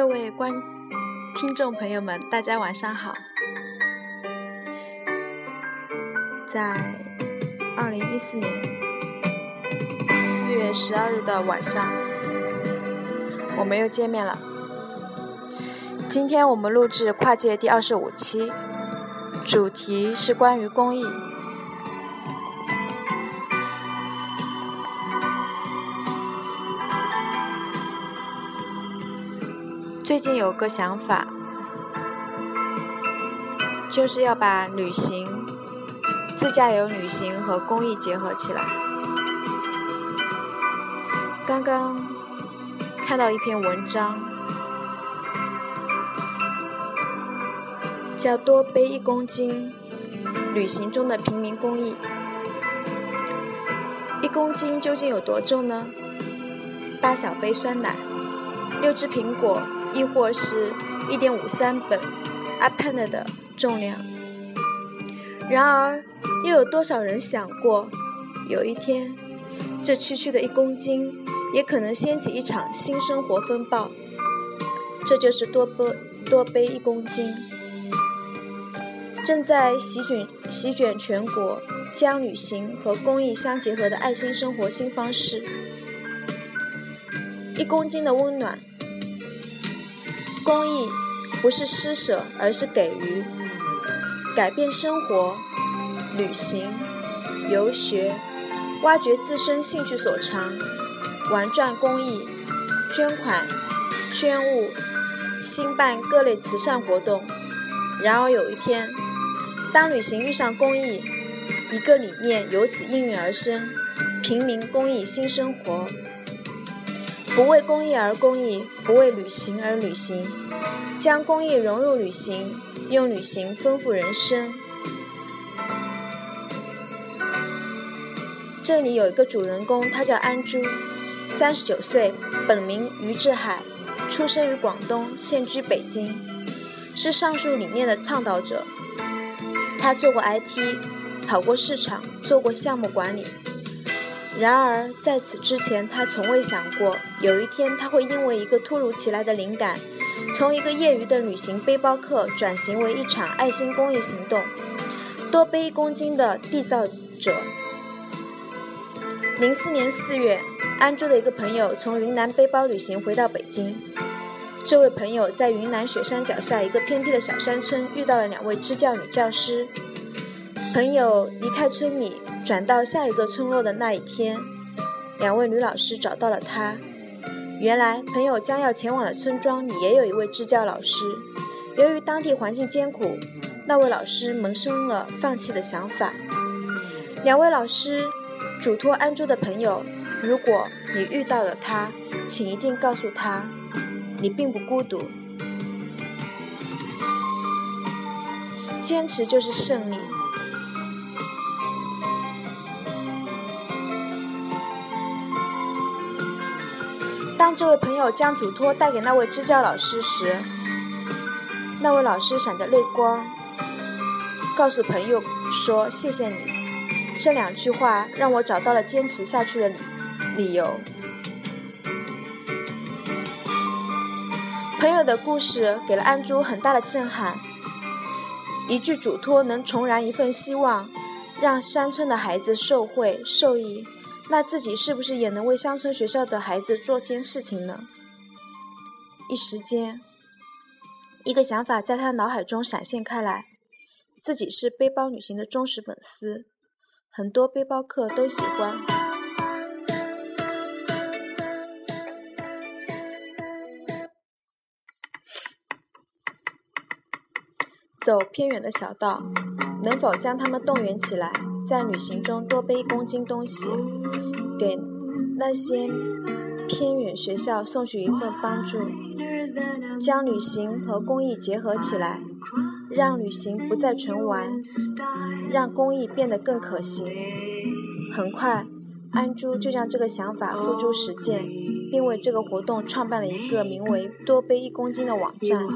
各位观听众朋友们，大家晚上好。在二零一四年四月十二日的晚上，我们又见面了。今天我们录制跨界第二十五期，主题是关于公益。最近有个想法，就是要把旅行、自驾游旅行和公益结合起来。刚刚看到一篇文章，叫“多背一公斤”，旅行中的平民公益。一公斤究竟有多重呢？八小杯酸奶，六只苹果。亦或是一点五三本 iPad 的重量。然而，又有多少人想过，有一天，这区区的一公斤，也可能掀起一场新生活风暴？这就是多背多背一公斤，正在席卷席卷全国，将旅行和公益相结合的爱心生活新方式。一公斤的温暖。公益不是施舍，而是给予，改变生活，旅行、游学，挖掘自身兴趣所长，玩转公益，捐款、捐物，兴办各类慈善活动。然而有一天，当旅行遇上公益，一个理念由此应运而生：平民公益新生活。不为公益而公益，不为旅行而旅行，将公益融入旅行，用旅行丰富人生。这里有一个主人公，他叫安珠，三十九岁，本名于志海，出生于广东，现居北京，是上述理念的倡导者。他做过 IT，跑过市场，做过项目管理。然而，在此之前，他从未想过有一天他会因为一个突如其来的灵感，从一个业余的旅行背包客转型为一场爱心公益行动，多背一公斤的缔造者。零四年四月，安珠的一个朋友从云南背包旅行回到北京，这位朋友在云南雪山脚下一个偏僻的小山村遇到了两位支教女教师。朋友离开村里。转到下一个村落的那一天，两位女老师找到了他。原来，朋友将要前往的村庄里也有一位支教老师。由于当地环境艰苦，那位老师萌生了放弃的想法。两位老师嘱托安珠的朋友：“如果你遇到了他，请一定告诉他，你并不孤独。坚持就是胜利。”当这位朋友将嘱托带给那位支教老师时，那位老师闪着泪光，告诉朋友说：“谢谢你。”这两句话让我找到了坚持下去的理理由。朋友的故事给了安珠很大的震撼。一句嘱托能重燃一份希望，让山村的孩子受惠受益。那自己是不是也能为乡村学校的孩子做些事情呢？一时间，一个想法在他脑海中闪现开来：自己是背包旅行的忠实粉丝，很多背包客都喜欢走偏远的小道，能否将他们动员起来？在旅行中多背一公斤东西，给那些偏远学校送去一份帮助，将旅行和公益结合起来，让旅行不再纯玩，让公益变得更可行。很快，安珠就将这个想法付诸实践，并为这个活动创办了一个名为“多背一公斤”的网站。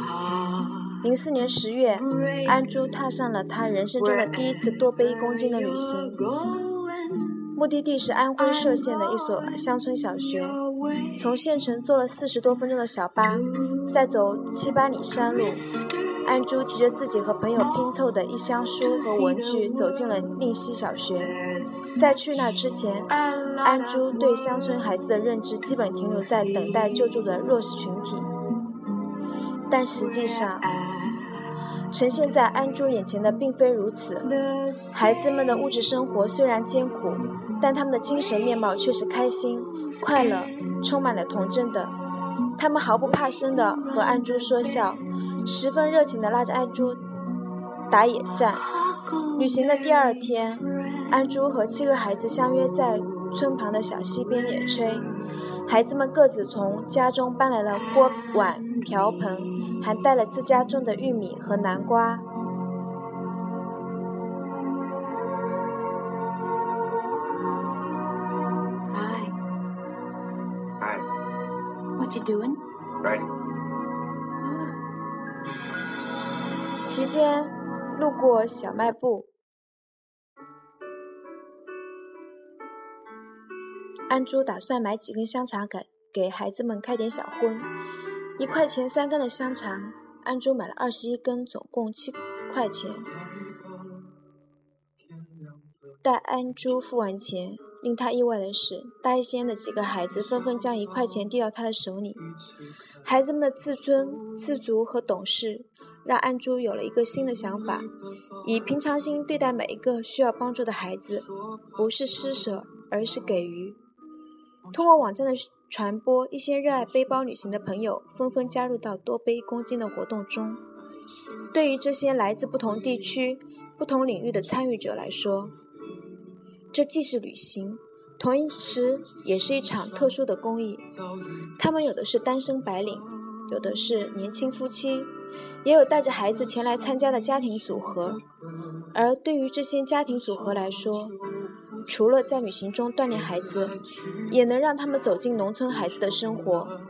零四年十月，安珠踏上了他人生中的第一次多背一公斤的旅行。目的地是安徽歙县的一所乡村小学。从县城坐了四十多分钟的小巴，再走七八里山路，安珠提着自己和朋友拼凑的一箱书和文具，走进了令溪小学。在去那之前，安珠对乡村孩子的认知基本停留在等待救助的弱势群体，但实际上，呈现在安珠眼前的并非如此。孩子们的物质生活虽然艰苦，但他们的精神面貌却是开心、快乐。充满了童真的，他们毫不怕生的和安珠说笑，十分热情的拉着安珠打野战。旅行的第二天，安珠和七个孩子相约在村旁的小溪边野炊。孩子们各自从家中搬来了锅碗瓢盆，还带了自家种的玉米和南瓜。期间路过小卖部，安珠打算买几根香肠给给孩子们开点小荤。一块钱三根的香肠，安珠买了二十一根，总共七块钱。待安珠付完钱。令他意外的是，大一仙的几个孩子纷纷将一块钱递到他的手里。孩子们的自尊、自足和懂事，让安珠有了一个新的想法：以平常心对待每一个需要帮助的孩子，不是施舍，而是给予。通过网站的传播，一些热爱背包旅行的朋友纷纷加入到多背一公斤的活动中。对于这些来自不同地区、不同领域的参与者来说，这既是旅行，同时也是一场特殊的公益。他们有的是单身白领，有的是年轻夫妻，也有带着孩子前来参加的家庭组合。而对于这些家庭组合来说，除了在旅行中锻炼孩子，也能让他们走进农村孩子的生活。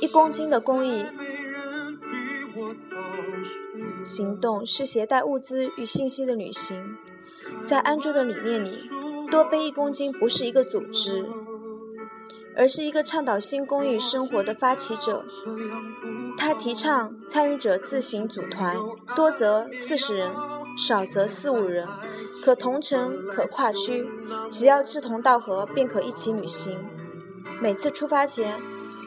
一公斤的公益。行动是携带物资与信息的旅行。在安卓的理念里，多背一公斤不是一个组织，而是一个倡导新公益生活的发起者。他提倡参与者自行组团，多则四十人，少则四五人，可同城，可跨区，只要志同道合，便可一起旅行。每次出发前，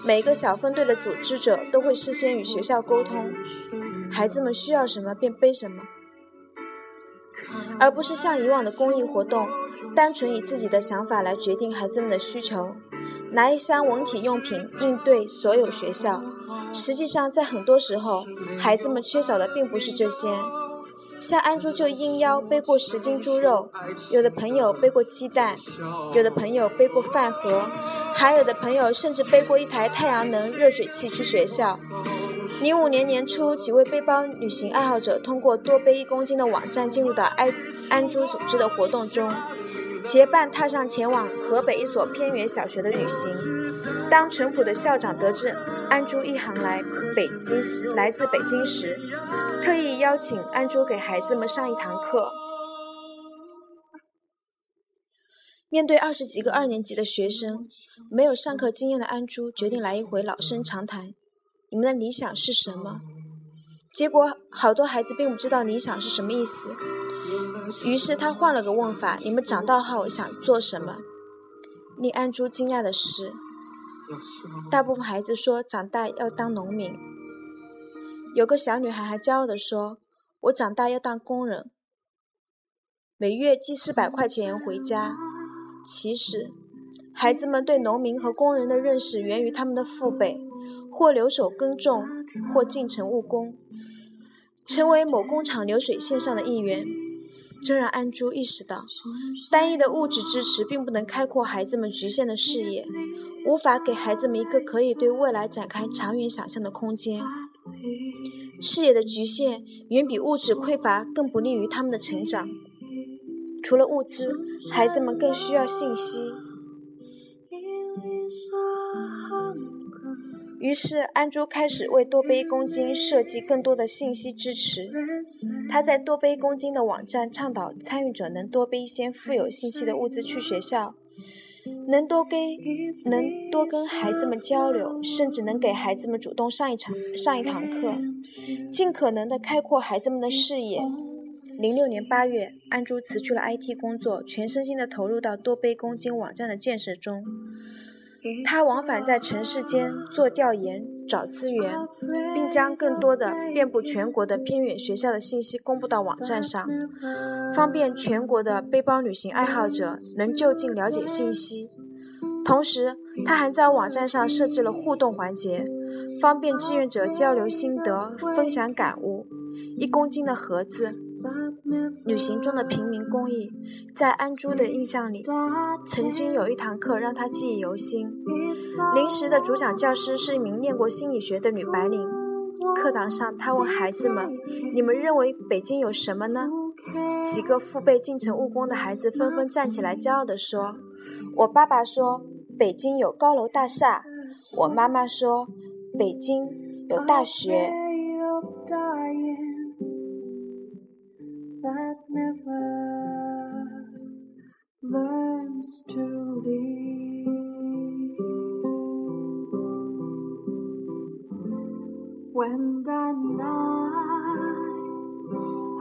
每个小分队的组织者都会事先与学校沟通。孩子们需要什么便背什么，而不是像以往的公益活动，单纯以自己的想法来决定孩子们的需求，拿一箱文体用品应对所有学校。实际上，在很多时候，孩子们缺少的并不是这些。像安珠就应邀背过十斤猪肉，有的朋友背过鸡蛋，有的朋友背过饭盒，还有的朋友甚至背过一台太阳能热水器去学校。零五年年初，几位背包旅行爱好者通过多背一公斤的网站进入到安安珠组织的活动中，结伴踏上前往河北一所偏远小学的旅行。当淳朴的校长得知安珠一行来北京时，来自北京时，特意邀请安珠给孩子们上一堂课。面对二十几个二年级的学生，没有上课经验的安珠决定来一回老生常谈。你们的理想是什么？结果好多孩子并不知道理想是什么意思。于是他换了个问法：“你们长大后想做什么？”令安珠惊讶的是，大部分孩子说长大要当农民。有个小女孩还骄傲地说：“我长大要当工人，每月寄四百块钱回家。”其实，孩子们对农民和工人的认识源于他们的父辈。或留守耕种，或进城务工，成为某工厂流水线上的一员。这让安珠意识到，单一的物质支持并不能开阔孩子们局限的视野，无法给孩子们一个可以对未来展开长远想象的空间。视野的局限远比物质匮乏更不利于他们的成长。除了物资，孩子们更需要信息。于是，安珠开始为多杯公斤设计更多的信息支持。他在多杯公斤的网站倡导参与者能多背一些富有信息的物资去学校，能多跟能多跟孩子们交流，甚至能给孩子们主动上一场上一堂课，尽可能的开阔孩子们的视野。零六年八月，安珠辞去了 IT 工作，全身心的投入到多杯公斤网站的建设中。他往返在城市间做调研、找资源，并将更多的遍布全国的偏远学校的信息公布到网站上，方便全国的背包旅行爱好者能就近了解信息。同时，他还在网站上设置了互动环节，方便志愿者交流心得、分享感悟。一公斤的盒子。旅行中的平民公益，在安珠的印象里，曾经有一堂课让他记忆犹新。临时的主讲教师是一名念过心理学的女白领。课堂上，她问孩子们：“你们认为北京有什么呢？”几个父辈进城务工的孩子纷纷站起来，骄傲地说：“我爸爸说北京有高楼大厦，我妈妈说北京有大学。” Never learns to leave. When the night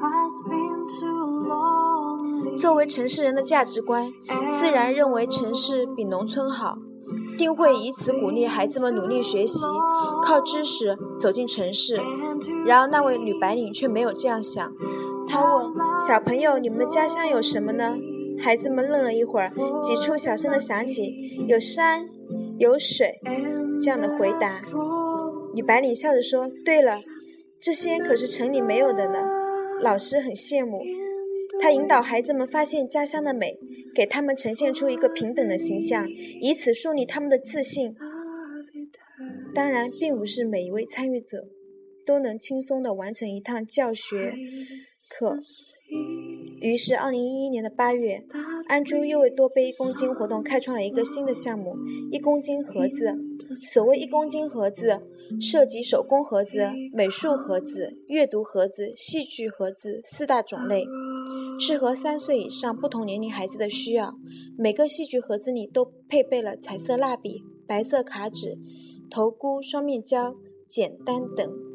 has been too long. 作为城市人的价值观，自然认为城市比农村好，定会以此鼓励孩子们努力学习，靠知识走进城市。然而，那位女白领却没有这样想。他问小朋友：“你们的家乡有什么呢？”孩子们愣了一会儿，几处小声的响起：“有山，有水。”这样的回答。女白领笑着说：“对了，这些可是城里没有的呢。”老师很羡慕。他引导孩子们发现家乡的美，给他们呈现出一个平等的形象，以此树立他们的自信。当然，并不是每一位参与者都能轻松地完成一趟教学。课。于是，二零一一年的八月，安珠又为多背一公斤活动开创了一个新的项目——一公斤盒子。所谓一公斤盒子，涉及手工盒子、美术盒子、阅读盒子、戏剧盒子四大种类，适合三岁以上不同年龄孩子的需要。每个戏剧盒子里都配备了彩色蜡笔、白色卡纸、头箍、双面胶、剪单等。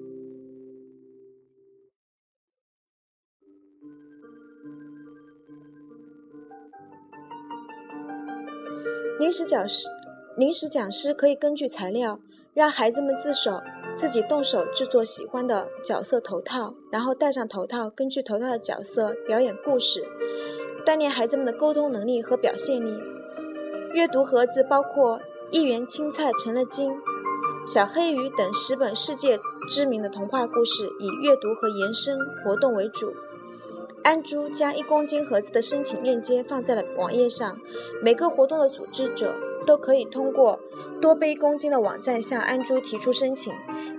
临时讲师，临时讲师可以根据材料，让孩子们自手自己动手制作喜欢的角色头套，然后戴上头套，根据头套的角色表演故事，锻炼孩子们的沟通能力和表现力。阅读盒子包括《一园青菜成了精》《小黑鱼》等十本世界知名的童话故事，以阅读和延伸活动为主。安珠将一公斤盒子的申请链接放在了网页上，每个活动的组织者都可以通过多背一公斤的网站向安珠提出申请，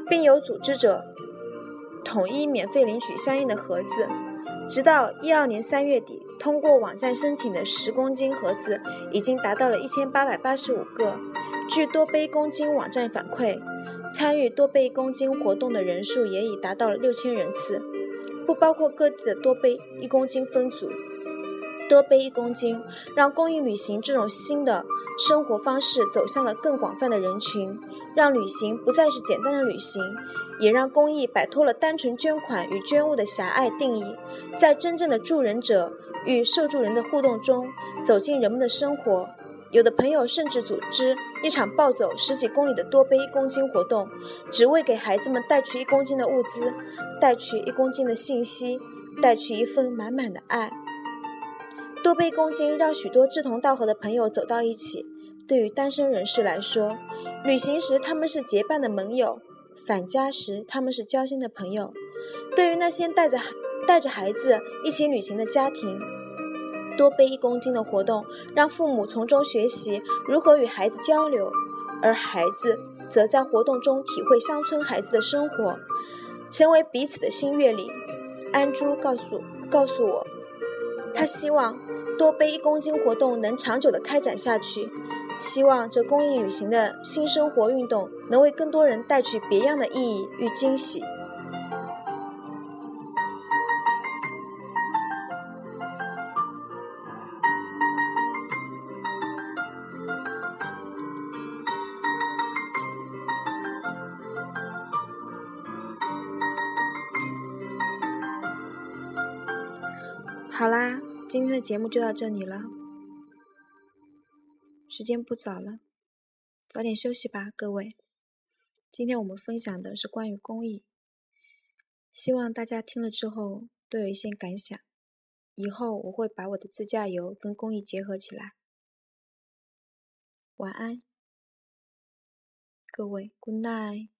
并由组织者统一免费领取相应的盒子。直到一二年三月底，通过网站申请的十公斤盒子已经达到了一千八百八十五个。据多背一公斤网站反馈，参与多背一公斤活动的人数也已达到了六千人次。不包括各地的多背一公斤分组，多背一公斤，让公益旅行这种新的生活方式走向了更广泛的人群，让旅行不再是简单的旅行，也让公益摆脱了单纯捐款与捐物的狭隘定义，在真正的助人者与受助人的互动中，走进人们的生活。有的朋友甚至组织一场暴走十几公里的多背一公斤活动，只为给孩子们带去一公斤的物资，带去一公斤的信息，带去一份满满的爱。多背公斤让许多志同道合的朋友走到一起。对于单身人士来说，旅行时他们是结伴的盟友，返家时他们是交心的朋友。对于那些带着带着孩子一起旅行的家庭。多背一公斤的活动，让父母从中学习如何与孩子交流，而孩子则在活动中体会乡村孩子的生活，成为彼此的新阅历。安珠告诉告诉我，他希望多背一公斤活动能长久的开展下去，希望这公益旅行的新生活运动能为更多人带去别样的意义与惊喜。好啦，今天的节目就到这里了。时间不早了，早点休息吧，各位。今天我们分享的是关于公益，希望大家听了之后都有一些感想。以后我会把我的自驾游跟公益结合起来。晚安，各位，Good night。